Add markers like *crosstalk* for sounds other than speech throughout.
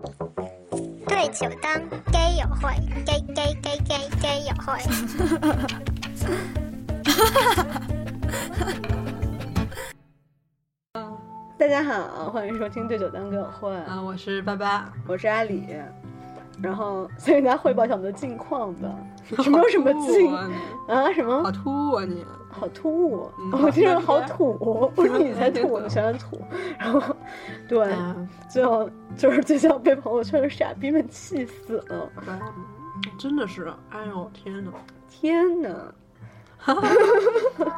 对酒当 gay 友会，gay gay gay gay gay 友会。*laughs* 大家好，欢迎收听对酒当歌友会，啊，我是八八，我是阿里。然后先给大家汇报一下我们的近况吧。*laughs* 什么有什么近好突啊？什么好突啊你！好突兀？嗯 *laughs* 我听着好好土，不是你才 *laughs* 土，我喜欢土。然后，对，嗯，最后就是最近被朋友圈的傻逼们气死了。真的是，哎呦天哪！天哪！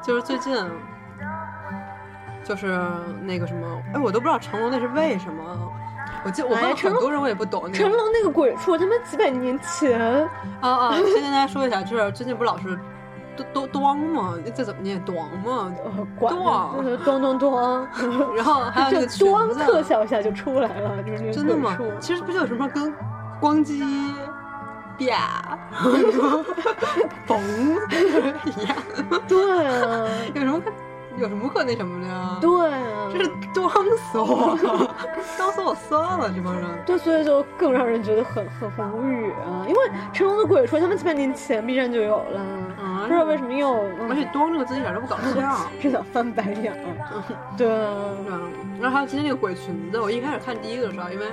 就是最近，就是那个什么，哎，我都不知道成龙那是为什么。我记，我问哎成龙很多人，我也不懂那。成龙那个鬼畜，他妈几百年前，啊啊！先跟大家说一下，就是最近不老是都都端吗？这怎么念咚嘛？呃，管咣就是咚咚咚，然后还有那就个裙咣子，特效一下就出来了，就是那个真的吗？其实不就有什么跟光机啪，嘣 *laughs* 一样，对啊，有什么可有什么可那什么的呀？对啊，这是装死我，装死我算了，这帮人。*laughs* 对，所以就更让人觉得很很很无语啊！因为成龙的鬼畜他们几百年前 B 站就有了，嗯不知道为什么又，而且“装”这个字一点都不搞笑。*laughs* 是想翻白眼儿。对。然后还有今天那个鬼裙子，我一开始看第一个的时候，因为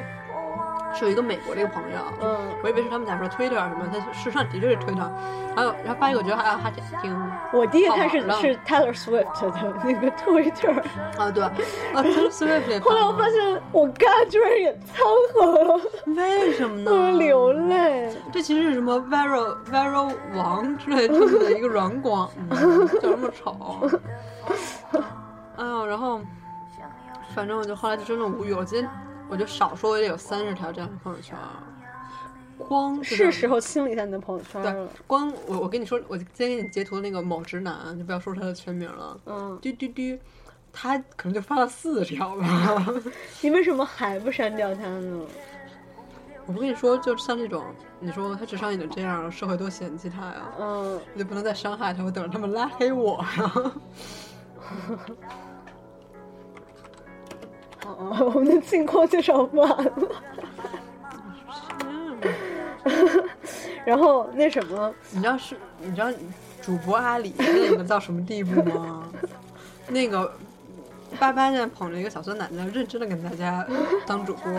是有一个美国的一个朋友，嗯，我以为是他们在说 Twitter 什么，他事实上的确是 Twitter，还有然后发一个我觉得还还挺挺我第一个看是是 Taylor Swift 的那个 Twitter，啊对，啊 Taylor Swift 也 *laughs* 后来我发现我干居然也掺和了，为什么呢？*laughs* 我流泪。这其实是什么 Vero Vero 王之类的的一个软广，嗯，就这么丑。哎呦，然后反正我就后来就真的无语了。今天我就少说也得有三十条这样的朋友圈，光就是时候清理一下你的朋友圈对了。，光我我跟你说，我今天给你截图那个某直男，就不要说他的全名了，嗯，嘟嘟嘟，他可能就发了四条吧。*laughs* 你为什么还不删掉他呢？我不跟你说，就像这种，你说他智商已经这样了，社会多嫌弃他呀。嗯，我就不能再伤害他，我等着他们拉黑我呀。*laughs* 好，我们的近况介绍完了。然后那什么，你知道是，你知道主播阿里那个到什么地步吗？*laughs* 那个八八现在捧着一个小酸奶在认真的跟大家当主播，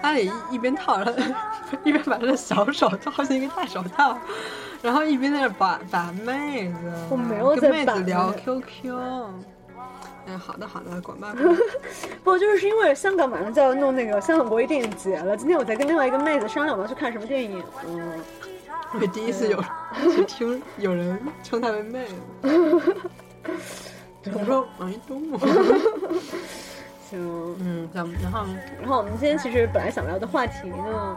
阿里一一边套着，*laughs* 一边把他的小手套进一个大手套，然后一边在那把把妹子，我没有在跟妹子聊 QQ。哎，好的好的，管吧！*laughs* 不就是因为香港马上就要弄那个香港国际电影节了？今天我在跟另外一个妹子商量我要去看什么电影。嗯，*laughs* 我第一次有去听有人称她为妹子。*laughs* 我说王一东吗？行。嗯，然后然后我们今天其实本来想聊的话题呢，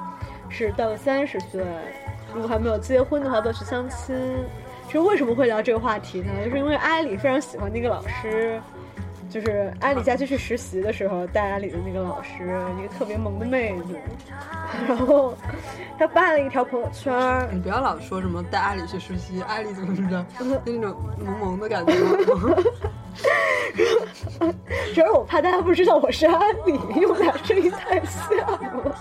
是到了三十岁，如果还没有结婚的话，都去相亲。其实为什么会聊这个话题呢？就是因为艾里非常喜欢那个老师，就是阿里假期去实习的时候带阿里的那个老师，一个特别萌的妹子。*laughs* 然后她发了一条朋友圈，你不要老说什么带阿里去实习，阿里怎么怎么着，*laughs* 就那种萌萌的感觉。*laughs* 主要是我怕大家不知道我是阿里，因为我俩声音太像了，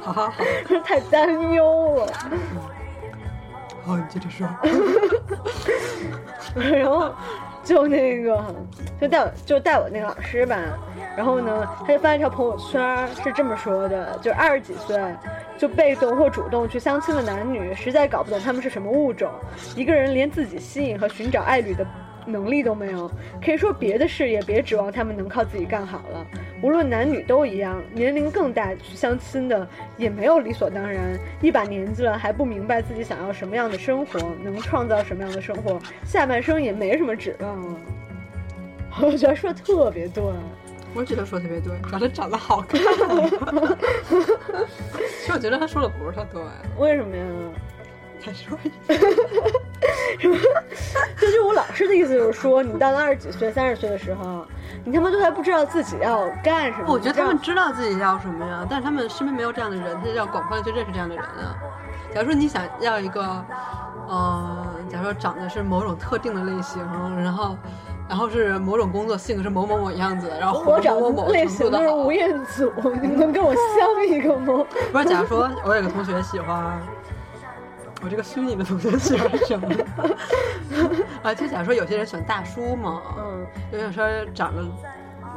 好好好，太担忧了。好，你接着说。然后就那个就带我就带我那个老师吧，然后呢，他就发了一条朋友圈，是这么说的：就二十几岁就被动或主动去相亲的男女，实在搞不懂他们是什么物种。一个人连自己吸引和寻找爱侣的能力都没有，可以说别的事也别指望他们能靠自己干好了。无论男女都一样，年龄更大去相亲的也没有理所当然。一把年纪了还不明白自己想要什么样的生活，能创造什么样的生活，下半生也没什么指望了。*laughs* 我觉得说的特别对，我觉得说得特别对，主要他长得好看。*laughs* 其实我觉得他说的不是特对，*laughs* 为什么呀？再说一遍。就是我老师的意思，就是说你到了二十几岁、三十岁的时候，你他妈都还不知道自己要干什么。我觉得他们知道自己要什么呀，但是他们身边没有这样的人，他就要广泛的去认识这样的人啊。假如说你想要一个，呃，假如说长得是某种特定的类型，然后然后是某种工作，性格是某某某样子，然后我找某某类。型都是吴彦祖，你们能跟我相一个吗？不是，假如说我有个同学喜欢，我这个虚拟的同学喜欢什么？*laughs* 啊，就假如说有些人喜欢大叔嘛，嗯，有些说长得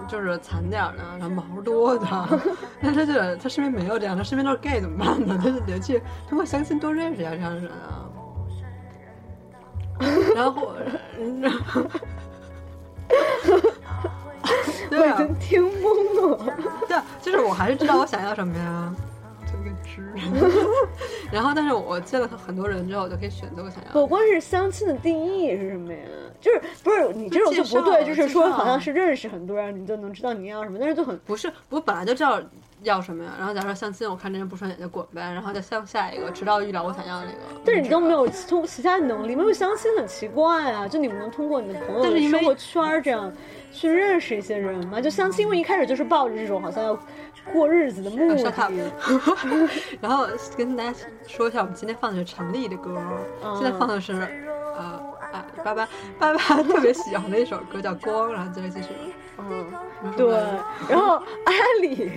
就是惨点儿的，然后毛多的，*laughs* 那他就他身边没有这样，他身边都是 gay 怎么办呢？他就得去通过相亲多认识一下这样的人啊。然后，*laughs* 对啊，已经听懵了。对啊，就是我还是知道我想要什么呀，就一个知。*laughs* 然后，但是我见了很多人之后，我就可以选择我想要的。不关是相亲的定义是什么呀？就是不是你这种就不对，就是说好像是认识很多人，你就能知道你要什么，但是就很不是，我本来就知道要什么呀。然后假如说相亲，我看这人不顺眼就滚呗。然后再向下一个，直到遇到我想要的那个。但是你都没有通过其他能力，没有相亲很奇怪啊！就你们能通过你的朋友 *laughs* 生活圈这样去认识一些人吗？就相亲，因为一开始就是抱着这种好像要过日子的 *laughs* 目的。*laughs* 然后跟大家说一下，我们今天放的是陈粒的歌，嗯现在放的是呃啊爸爸爸爸特别喜欢的一首歌叫《光》，然后接着继续。嗯，对。然后阿里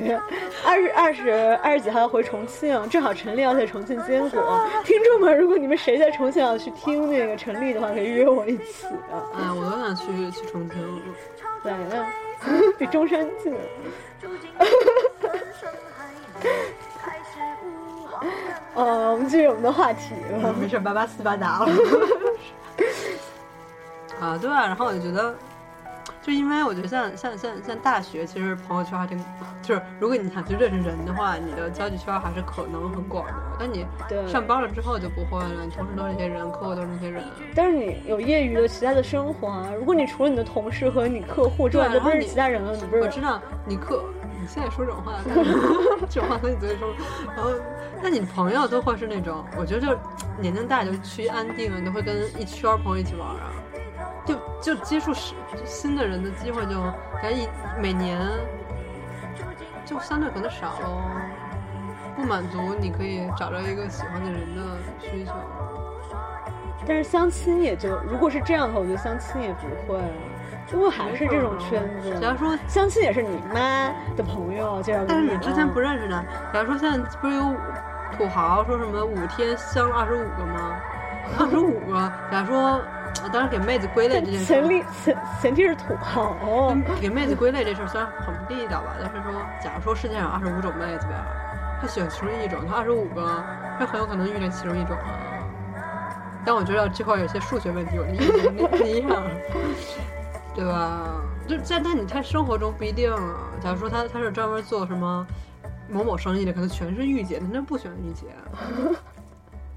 二十二十二十几号要回重庆，正好陈粒要在重庆坚果。听众们，如果你们谁在重庆要去听那个陈粒的话，可以约我一起。哎，我都想去去重庆。对，那 *laughs* 比中山近。呃，*laughs* 我们继续我们的话题吧。没事，八八斯巴达了。*laughs* 啊，对啊，然后我就觉得，就因为我觉得像像像像大学，其实朋友圈还挺，就是如果你想去认识人的话，你的交际圈还是可能很广的。但你上班了之后就不会了，你同事都是那些人，客户都是那些人。但是你有业余的其他的生活啊。如果你除了你的同事和你客户之外都不是其他人了，你不是我知道你客，你现在说这种话，*laughs* 这种话从你嘴里说，然后，那你朋友都会是那种，我觉得就年龄大就趋于安定了，你都会跟一圈朋友一起玩啊，就就接触新新的人的机会就感觉一每年就相对可能少喽，不满足你可以找着一个喜欢的人的需求。但是相亲也就，如果是这样的话，我觉得相亲也不会了，因为还是这种圈子。假如说相亲也是你妈的朋友介绍给但是你之前不认识的，假如说现在不是有土豪说什么五天相二十五个吗？二十五个，假如说，我当时给妹子归类这件事前，提前前提是土豪。给妹子归类这事儿虽然很不地道吧，但是说，假如说世界上二十五种妹子吧，他喜欢其中一种，他二十五个，他很有可能遇见其中一种啊。但我觉得这块有些数学问题，我的意思那那样，对吧？就在那你他生活中不一定啊。假如说他他是专门做什么某某生意的，可能全是御姐，他那不喜欢御姐，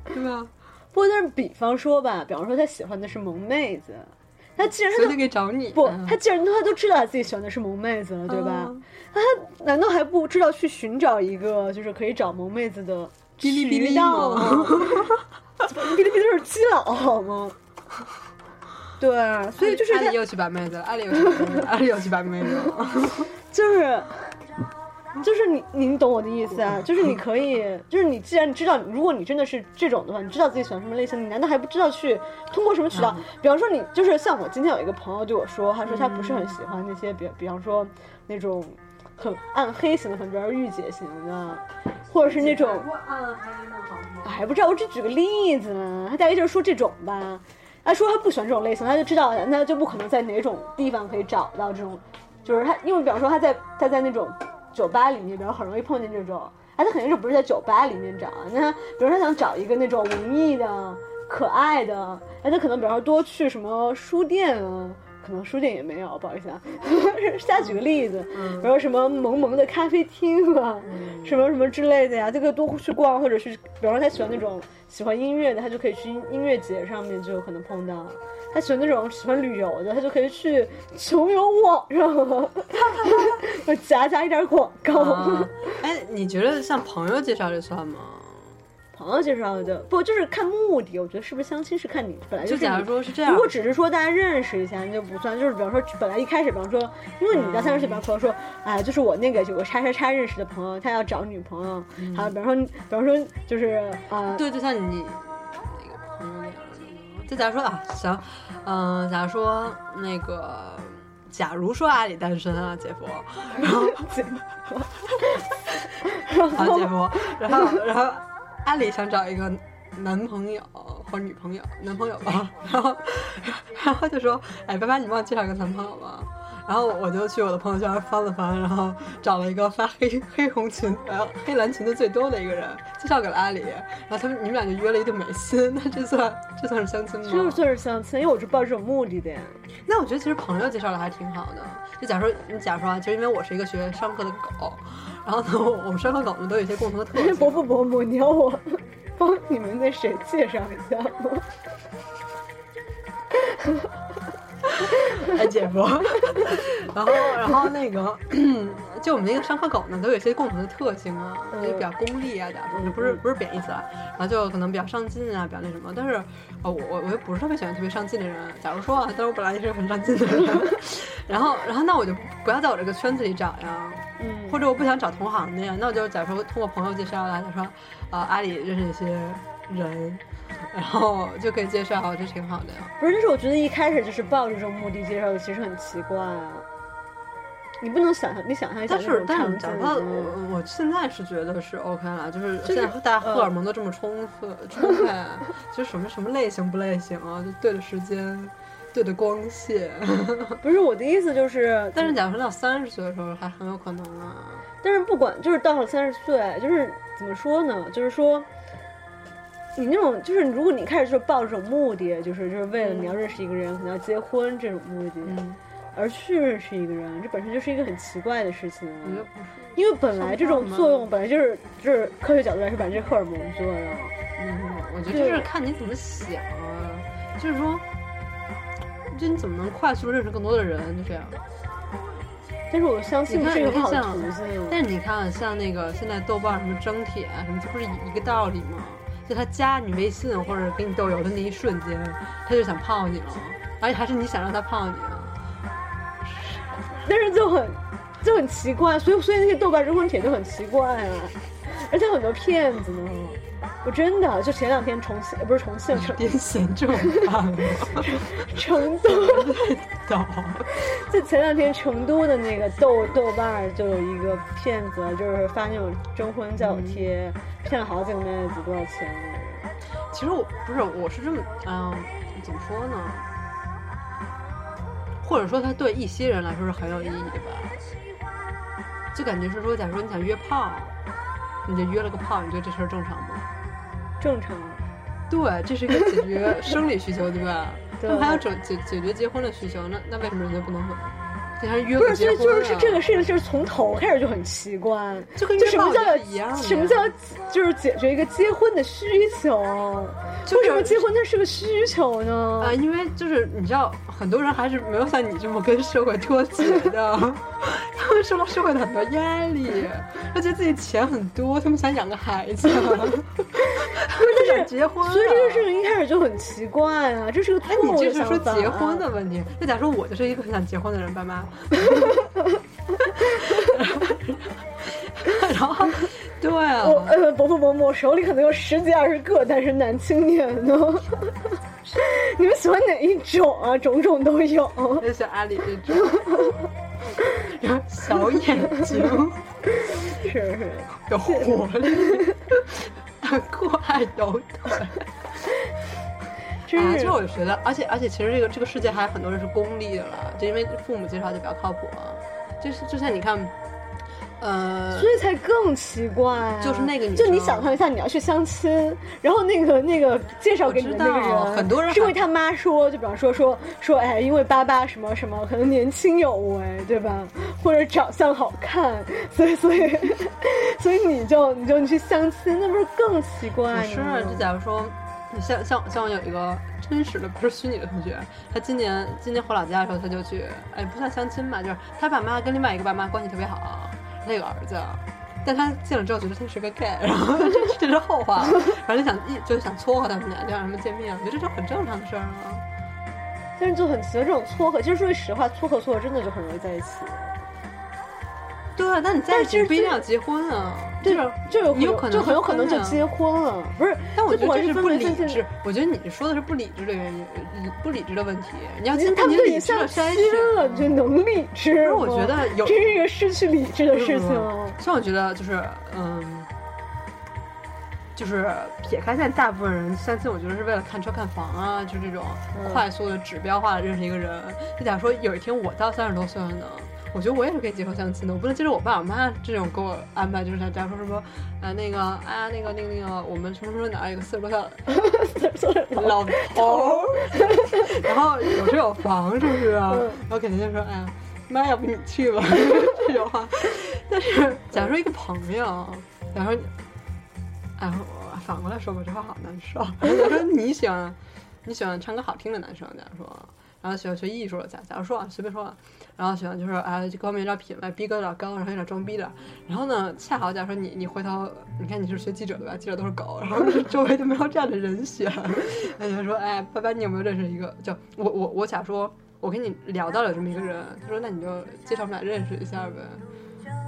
*laughs* 对吧？不过，但是比方说吧，比方说他喜欢的是萌妹子，他既然他可以找你。不嗯，他既然他都知道他自己喜欢的是萌妹子了，对吧？他难道还不知道去寻找一个就是可以找萌妹子的渠道？哔哩哔哩是基佬好吗？对，啊所以就是他 *laughs* 阿里又去把妹子了，阿里又去把妹子了，阿里又去把妹子了。就是就是你你懂我的意思啊？就是你可以，就是你既然你知道，如果你真的是这种的话，你知道自己喜欢什么类型，你难道还不知道去通过什么渠道？比方说你就是像我今天有一个朋友对我说，他说他不是很喜欢那些比比方说那种很暗黑型的，很比方说御姐型的，或者是那种还不知道，我只举个例子嘛，他大概就是说这种吧。他说他不喜欢这种类型，他就知道那就不可能在哪种地方可以找到这种，就是他，因为比方说他在他在那种酒吧里面，比如很容易碰见这种，哎，他肯定是不是在酒吧里面找，那他比如他想找一个那种文艺的、可爱的，哎，他可能比方说多去什么书店啊。可能书店也没有，不好意思啊，瞎举个例子，比如说什么萌萌的咖啡厅啊，什么什么之类的呀，这个多去逛，或者是比方说他喜欢那种喜欢音乐的，他就可以去音音乐节上面就有可能碰到；他喜欢那种喜欢旅游的，他就可以去穷游网上，我 *laughs* 夹杂一点广告。啊，哎，你觉得像朋友介绍这算吗？朋友介绍的不就是看目的？我觉得是不是相亲是看你本来就是假如说是这样如果只是说大家认识一下，那就不算。就是比方说，本来一开始，比方说，因为你到三十岁，比方说，哎，就是我那个有个叉叉叉认识的朋友，他要找女朋友，好，比方说，比方说就是啊，对，就像你那个朋友那样，就假如说啊，行，嗯、假如说那个，假如说阿里单身啊，姐夫，然后姐 *laughs* 夫 *laughs* 啊，姐夫，然后然后阿里想找一个男朋友或者女朋友，男朋友吧，*laughs* 然后然后就说，哎，爸爸，你帮我介绍一个男朋友吧。然后我就去我的朋友圈翻了翻，然后找了一个发黑黑红裙，呃黑蓝裙子最多的一个人，介绍给了阿里。然后他们你们俩就约了一顿美心，那这算这算是相亲吗？这算是相亲，因为我是抱这种目的的呀。那我觉得其实朋友介绍的还挺好的。就假如说你假如说啊，就因为我是一个学商科的狗，然后呢，我我们商科狗们都有一些共同的特 *laughs* 性。伯父伯母，你要我帮你们那谁介绍一下吗？*laughs* *laughs* 哎，姐夫，然后然后那个，就我们那个上课狗呢，都有一些共同的特性啊，嗯就比较功利啊，假如说不是不是贬义词啊，然后就可能比较上进啊，比较那什么。但是，哦，我我我又不是特别喜欢特别上进的人。假如说啊，但是我本来也是很上进的人，*laughs* 然后然后那我就不要在我这个圈子里找呀，嗯，或者我不想找同行的呀，那我就假如说通过朋友介绍啦，就说，呃，阿里认识一些人，然后就可以介绍，就挺好的呀。不是，但是我觉得一开始就是抱着这种目的介绍的，其实很奇怪啊。你不能想象，你想象一下但是但是讲到景嗯我我现在是觉得是 OK 了，就是现在大家荷呃尔蒙都这么充分充沛，就是什么什么类型不类型啊，就对的时间，对的光线。不是我的意思，就是，但是假如说到三十岁的时候，还很有可能啊。但是不管就是到了三十岁，就是怎么说呢？就是说，你那种就是如果你开始就抱这种目的，就是就是为了你要认识一个人，可能要结婚这种目的，嗯，而去认识一个人，这本身就是一个很奇怪的事情啊。我觉得不是。因为本来这种作用本来就是就是科学角度来说，本来就是荷尔蒙作用。嗯，我觉得就是看你怎么想啊，就是说，就你怎么能快速认识更多的人，就这样。但是我相信你看是一个好像途径。但是你看，像那个现在豆瓣什么征帖啊什么，这不是一个道理吗？就他加你微信或者给你豆油的那一瞬间，他就想泡你了，而且还是你想让他泡你啊。但是就很就很奇怪，所以所以那些豆瓣征婚帖就很奇怪啊，*laughs* 而且很多骗子呢。我真的就前两天重庆呃不是重庆成癫痫这种办吗？*laughs* 成都，*laughs* 懂？就前两天成都的那个豆豆瓣就有一个骗子，就是发那种征婚叫我贴，骗了好几个妹子多少钱那个人。其实我不是，我是这么，嗯，怎么说呢？或者说，他对一些人来说是很有意义的吧？就感觉是说，假如说你想约炮，你就约了个炮，你觉得这事儿正常吗？正常，对，这是一个解决生理需求，对吧？*laughs* 对他们还有解解解决结婚的需求，那那为什么人家不能很？你还约不是，所以个结婚、啊、就是是这个事情，就是从头开始就很奇怪，就跟就什么叫是一样什么叫就是解决一个结婚的需求？就是为什么结婚那是个需求呢？啊，因为就是你知道，很多人还是没有像你这么跟社会脱节的，*laughs* 他们受到社会的很多压力，他觉得自己钱很多，他们想养个孩子，*laughs* 他们就想结婚了。所以这个事情一开始就很奇怪啊，这是个错那你误这是说的想法。结婚的问题？那假如说我就是一个很想结婚的人，爸妈，*laughs* 然后对啊，我呃，伯父伯母，我手里可能有十几二十个单身男青年呢。*laughs* 你们喜欢哪一种啊？种种都有。就像阿里这种，*laughs* 然后小眼睛。*laughs* 是是，有活力，快有腿。啊，其实我就觉得，而且而且，其实这个这个世界还有很多人是功利的了，就因为父母介绍就比较靠谱啊。就是就像你看，呃，所以才更奇怪、啊。就是那个女就你想象一下，你要去相亲，然后那个那个介绍给你的那个人，很多人还是因为他妈说，就比方说说说，哎，因为爸爸什么什么，可能年轻有为，对吧？或者长相好看，所以 *laughs* 所以所以你就你就你去相亲，那不是更奇怪吗？不是，就假如说，你像像像我有一个真实的，不是虚拟的同学，他今年今年回老家的时候，他就去，哎，不算相亲吧，就是他爸妈跟另外一个爸妈关系特别好，那个儿子。但他见了之后觉得他是个 gay，然后这这是后话，然后就想一就想撮合他们俩，就让他们见面，我觉得这是很正常的事儿啊。但是就很奇怪，这种撮合，其实说句实话，撮合撮合真的就很容易在一起。对啊，但你在一起不一定要结婚啊，对就是就有可能就很有可能就结婚了，不是？但我觉得这是不理智，我觉得你说的是不理智的原因，呃不理智的问题。你要他经过们都已经你理智相亲的筛选了，你就能理智吗？不是我觉得有这是一个失去理智的事情哦。像我觉得就是嗯，就是撇开现在大部分人相亲，我觉得是为了看车看房啊，就这种嗯快速的指标化的认识一个人。就假如说有一天我到三十多岁了呢？我觉得我也是可以接受相亲的，我不能接受我爸我妈这种给我安排，就是假如说什么，呃，那个啊，那个那个那个，我们什么什么哪儿有个四十多岁的 *laughs* 老头儿，然后有车有房，是不是啊？嗯然后肯定就说，哎呀，妈，要不你去吧，*laughs* 这种话。但是，假如说一个朋友，假如说，哎，我反过来说吧，这话好难受。*laughs* 假如说你喜欢，你喜欢唱歌好听的男生，假如说，然后喜欢学艺术的，假假如说啊，随便说啊，然后喜欢就是啊，这方面有点品味，逼格有点高，然后有点装逼的。然后呢，恰好假如说你你回头，你看你是学记者的吧，记者都是狗，然后 *laughs* 周围都没有这样的人选，那你就说，哎，拜拜，你有没有认识一个？就我我我假说，我跟你聊到了这么一个人，他说那你就介绍我们俩认识一下呗。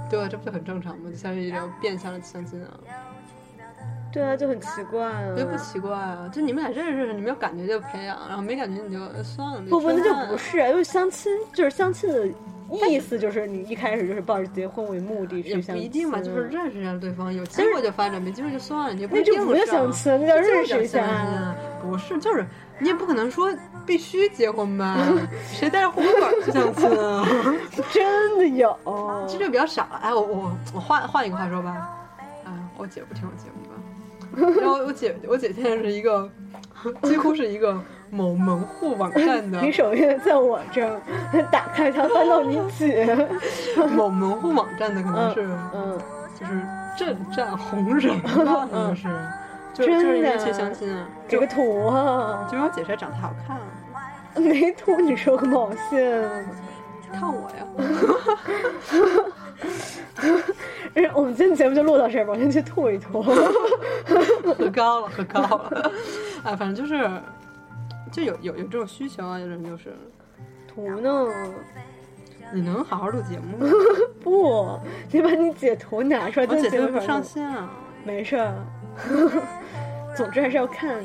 对啊，这不就很正常吗？就相当于一种变相的相亲啊，对啊，就很奇怪啊。我觉得不奇怪啊。就你们俩认识认识，你们有感觉就培养，然后没感觉你就呃算了。不不，那就不是啊，因为相亲就是相亲的意思，就是你一开始就是抱着结婚为目的也不去相亲，一定嘛，就是认识一下对方，有机会就发展，没机会就算了，你也不一定上相亲，那叫认识一下。啊。不是，就是你也不可能说必须结婚吧？*laughs* 谁带着户口本去相亲啊？*laughs* 真的有，这就比较少了。哎，我我我换换一个话说吧，哎，我姐不听我节目吧。然后我姐我姐现在是一个，几乎是一个某门户网 *laughs* 站的你首页在我这儿打开它，翻到你姐，某门户网站的，可能嗯是嗯，就是阵战红人吧，可能是，就真就是因为的去相亲啊，就这个图啊，就因为我姐实在长得好看了，*laughs* 没图你说个毛线？看我呀，*laughs* 我们今天节目就录到这儿吧，我先去吐一吐。喝高了，喝高了，哎，反正就是，就有有有这种需求啊，有人就是，图呢？你能好好录节目吗？不，你把你姐图拿出来，我姐节目姐不上线啊。没事儿。总之还是要看的。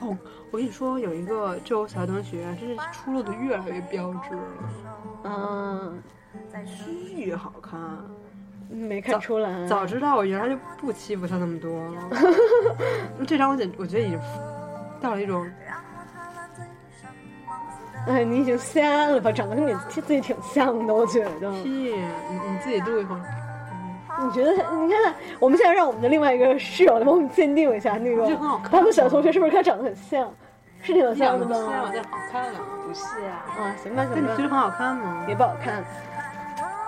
哦，我跟你说，有一个这我小学同学，真是出露的越来越标致了，嗯，巨好看。没看出来。早知道我原来就不欺负他那么多了。*laughs* 这张我简我觉得已经到了一种，哎，你已经瞎了吧？长得跟你自己挺像的，我觉得。屁，你你自己录一会儿。你觉得？你看，我们现在让我们的另外一个室友来帮我们鉴定一下，那个他们小同学是不是跟他长得很像？是挺像的两个像，吧？这好看啊，不是啊。啊，行吧，行吧那你觉，得很好看吗？也不好看。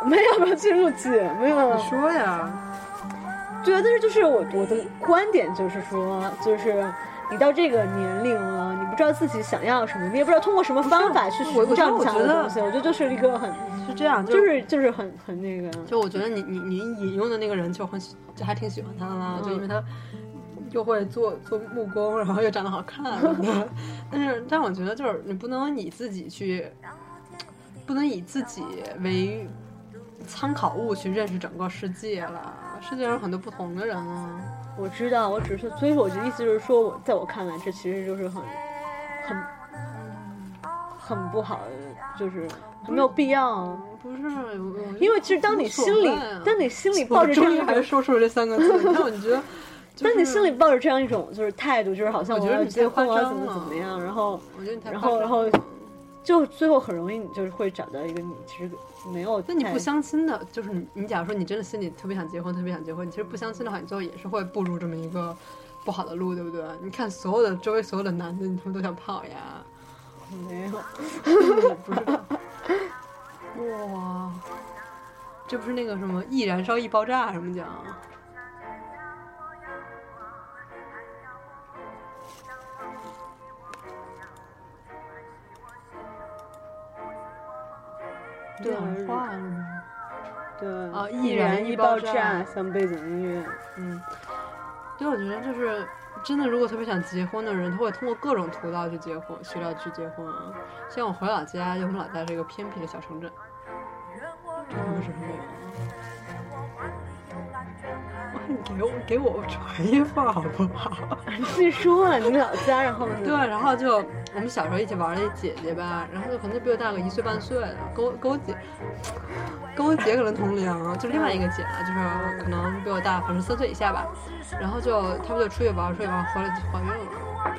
我们要不要去录节目呀？你说呀。对啊，但是就是我我的观点就是说，就是你到这个年龄了，你不知道自己想要什么，你也不知道通过什么方法去我寻找你想要我觉得的东西。我觉得就是一个很，是这样，就是是就是很很那个，就我觉得你你你引用的那个人就很喜，就还挺喜欢他的啦，就因为他又会做做木工，然后又长得好看，*laughs* 但是但我觉得就是你不能以自己去，不能以自己为参考物去认识整个世界了，世界上有很多不同的人啊。我知道，我只是所以我的意思就是说，我在我看来，这其实就是很很很不好的，就是很没有必要。不是，我因为其实当你心里当你心里抱着这终于还是样一种，说出了这三个字，你看我就觉得，就是当你心里抱着这样一种就是态度，就是好像我觉得要你结婚，我要怎么怎么样，然后然后然后就最后很容易你就是会找到一个你其实没有。那你不相亲的，就是你，你假如说你真的心里特别想结婚，特别想结婚，你其实不相亲的话，你最后也是会步入这么一个不好的路，对不对？你看所有的周围所有的男的，你他们都想泡呀，没有，*laughs* 不是？哇，这不是那个什么易燃烧易爆炸什么奖？对讲话了吗？对啊易易燃易爆爆炸像背景音乐。嗯，对，我觉得就是真的，如果特别想结婚的人，他会通过各种途道去结婚，渠道去结婚啊。像我回老家，因为我们老家是一个偏僻的小城镇，这他妈是什么呀？你给我给我传一份好不好？*laughs* 你自己说了，你们老家，然后呢？对，然后就我们小时候一起玩的姐姐吧，然后就可能比我大个一岁半岁的，跟我跟我姐，跟我姐可能同龄，就另外一个姐了，就是可能比我大，反正三岁以下吧。然后就他们就出去玩，出去玩回来就怀孕了，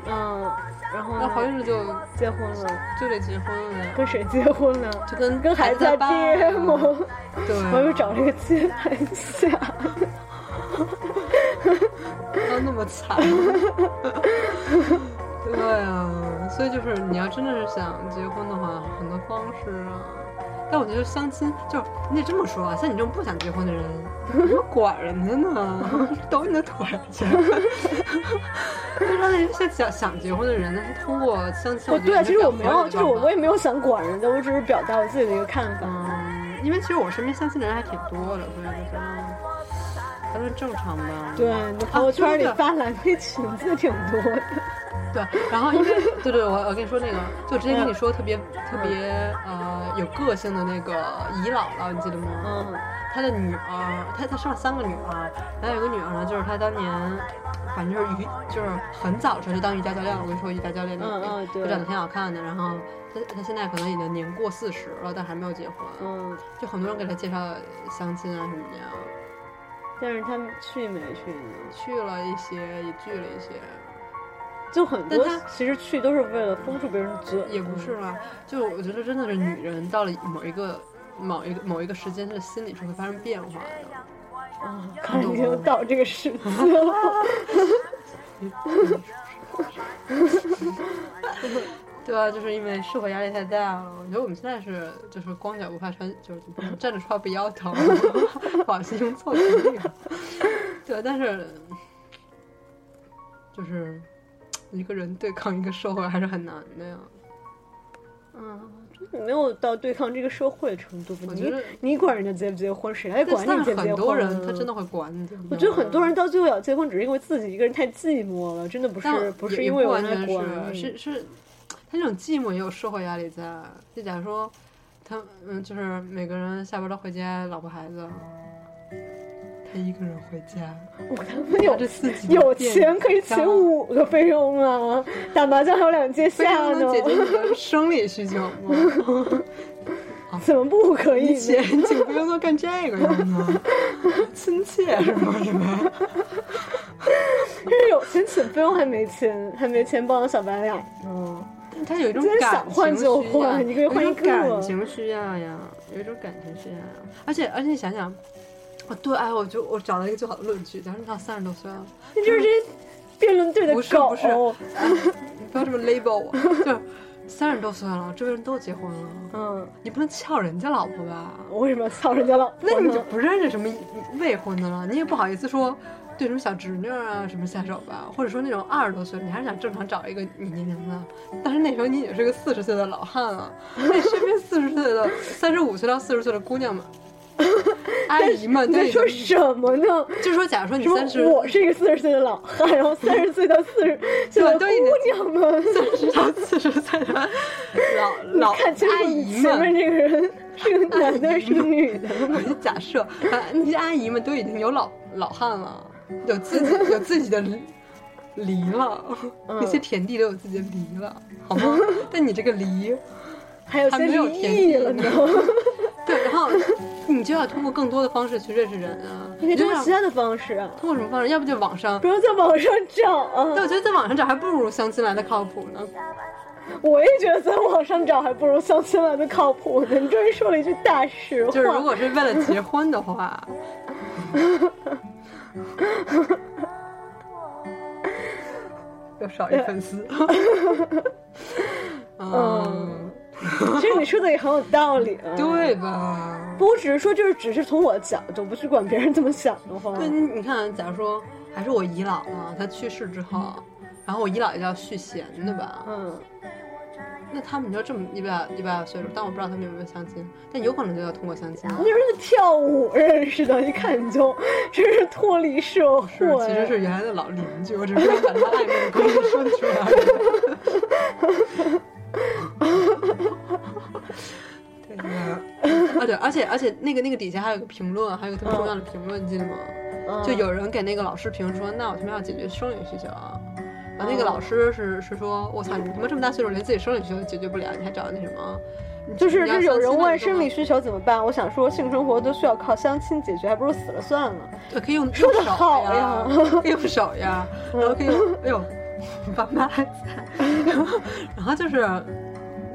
嗯，然后那怀孕了就结婚了，就得结婚了，跟谁结婚了？就跟跟孩子爸爹吗？对，我又找了一个接盘侠。要那么惨。*laughs* 对啊，所以就是你要真的是想结婚的话，很多方式啊。但我觉得相亲就是你得这么说啊，像你这种不想结婚的人，*laughs* 怎么管人家呢？*laughs* 抖你的腿去。就是那些想想结婚的人，他通过相亲，哦，对啊，其实我没有，就就是我我也没有想管人家，我只是表达我自己的一个看法。嗯，因为其实我身边相亲的人还挺多的，所以就是还算正常吧。对，你朋友圈里发蓝莓裙子挺多的。对，然后因为对对，我我跟你说那个，就之前跟你说特别特别呃有个性的那个姨姥姥，你记得吗？嗯她的女儿，她她生了三个女儿，然后有个女儿呢，就是她当年，反正就是瑜，就是很早的时候就当瑜伽教练了。我跟你说，瑜伽教练那个，嗯嗯对就长得挺好看的。然后她她现在可能已经年过四十了，但还没有结婚。嗯，就很多人给她介绍相亲啊什么的呀，但是他们去没去呢？去了一些，也聚了一些。就很多但他其实去都是为了封住别人嘴。也不是啦，就我觉得真的是女人到了某一个某一个某一个时间，她的心理是会发生变化的。啊，看来已经到这个时期了。对啊，就是因为社会压力太大了。我觉得我们现在是就是光脚不怕穿，就是站着说话不腰疼，*laughs* 好心中凑齐那个。对，但是就是一个人对抗一个社会还是很难的呀。嗯，没有到对抗这个社会的程度？你我觉得你管人家结不结婚，谁来管你结不结婚？很多人他真的。会管你。我觉得很多人到最后要结婚，只是因为自己一个人太寂寞了，真的不是不是因为有人来管你。是是是，他这种寂寞也有社会压力在。就假如说，他嗯，就是每个人下班都回家，老婆孩子，他一个人回家，*laughs* 我他妈有拿着自己的有钱可以请五个菲佣啊！打麻将还有两届下呢能，解决你的 *laughs* 生理需求吗？*laughs* 怎么不可以以呢？前请不用都干这个用呢，亲切是吗？是吧？就是有钱请菲佣还没钱，还没钱帮小白脸呢。他有一种感换情需要，就换一个月换有一个种感情需要呀，有一种感情需要呀。而且而且你想想，哦对，哎，我就我找到一个最好的论据，假如你到三十多岁了，那就是这些辩论队的不是狗。不是你 *laughs* 不要这么 label 我，*laughs* 就是三十多岁了，周围人都结婚了，嗯，你不能撬人家老婆吧？我为什么要撬人家老婆？那你就不认识什么未婚的了，你也不好意思说对什么小侄女啊什么下手吧，或者说那种二十多岁，你还是想正常找一个你年龄的，但是那时候你已经是个四十岁的老汉了，那身边四十岁的、三十五岁到四十岁的姑娘们、*laughs* 阿姨们你在说什么呢？就是说，假如说你说三十，我是一个四十岁的老汉，然后 *laughs* 三十岁到四十岁的姑娘们，三十到四十岁的老 *laughs* 老看阿姨们。前面这个人是个男的，是个女的。我就假设，啊，那些阿姨们都已经有老老汉了，有自己有自己的梨梨了，嗯那些田地都有自己的梨了，好吗？*laughs* 但你这个梨，还有些还没有田地了呢。*laughs* 对，然后你就要通过更多的方式去认识人啊，你可以通过其他的方式啊，通过什么方式？要不就网上不。要在网上找啊。但我觉得在网上找还不如相亲来的靠谱呢。我也觉得在网上找还不如相亲来的靠谱呢。你终于说了一句大实话。就是如果是为了结婚的话，*laughs* *laughs* 又少一粉丝。*laughs* 嗯，其实你说的也很有道理啊。对吧？不过只是说，就是只是从我的角度，不去管别人怎么想的话。对，你你看，假如说还是我姨姥姥，她去世之后，然后我姨姥爷叫续弦，的吧？嗯，那他们就这么一百一百岁数，但我不知道他们有没有相亲，但有可能就要通过相亲。你就是在跳舞认识的，一看你就真是脱离社会。是，其实是原来的老邻居，我只是把他暧昧的关系说出来。*laughs* 对呀，啊对，而且而且那个那个底下还有个评论，还有个特别重要的评论，你记得吗？嗯就有人给那个老师评说，那我他妈要解决生理需求啊。然后那个老师是是说，我操，你他妈这么大岁数连自己生理需求都解决不了，你还找那什么？就是就有人问生理需求怎么办，我想说性生活都需要靠相亲解决，还不如死了算了。对，可以用说手好呀呀，可以用手呀，*laughs* 然后可以用，哎呦，爸妈还在，然后就是，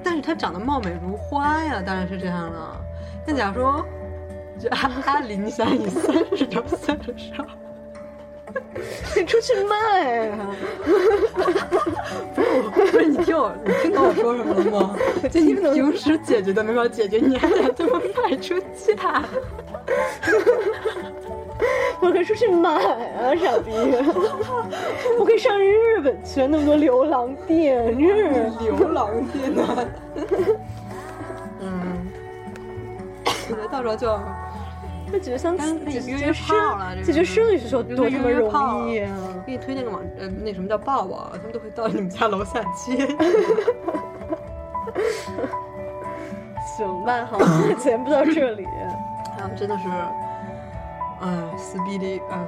但是他长得貌美如花呀，当然是这样了。那假如说，就阿阿里，你想你三十多岁的时候，你 *laughs* 出去卖啊！不是你听我，你听懂我说什么了吗？*laughs* 就你平时解决都没法解决，你还得他妈卖出价。*laughs* 我可以出去买啊，傻逼！我可以上日本去，那么多流浪店，真是。流浪店呢？嗯，我觉得到时候就那解决相亲，干解决生解决生理需求多他妈容易啊！给你推荐个网，呃，那什么叫抱抱，他们都会到你们家楼下接。*laughs* 行吧，好，节目到这里，啊，真的是，哎，撕逼的，啊，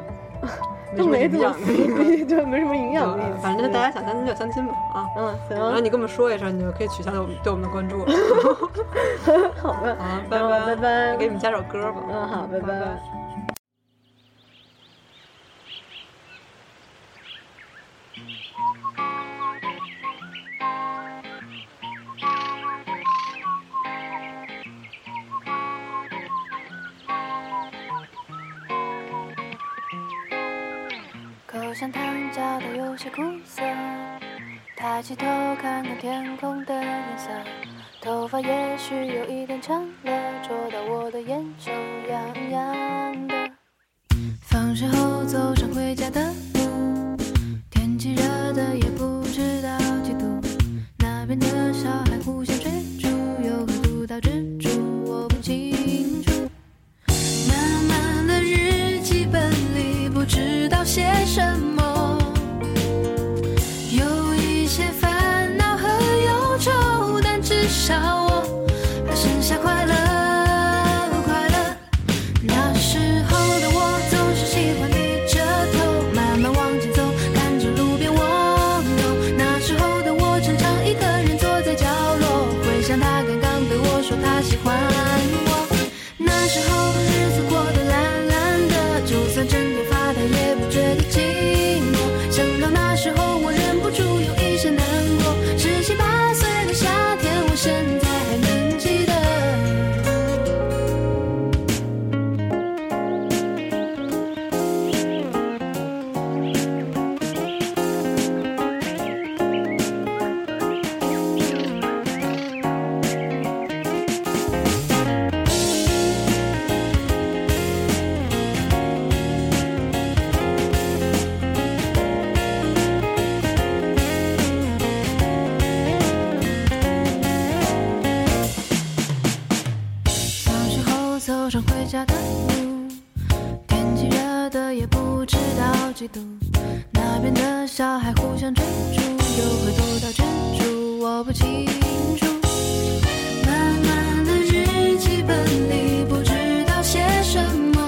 都没怎么什么营养撕逼，*laughs* 对，没什么营养。反正大家想相亲就相亲吧，啊。嗯，然后，你跟我们说一声，你就可以取消对我们对我们的关注了。*laughs* *laughs* 好的，啊，拜拜拜拜，给你们加首歌吧。嗯，好，拜拜。像糖嚼得有些苦涩，抬起头看看天空的颜色，头发也许有一点长了，戳到我的眼球痒痒。的也不知道几度，那边的小孩互相追逐，又会躲到珍珠我不清楚。满满的日记本里不知道写什么，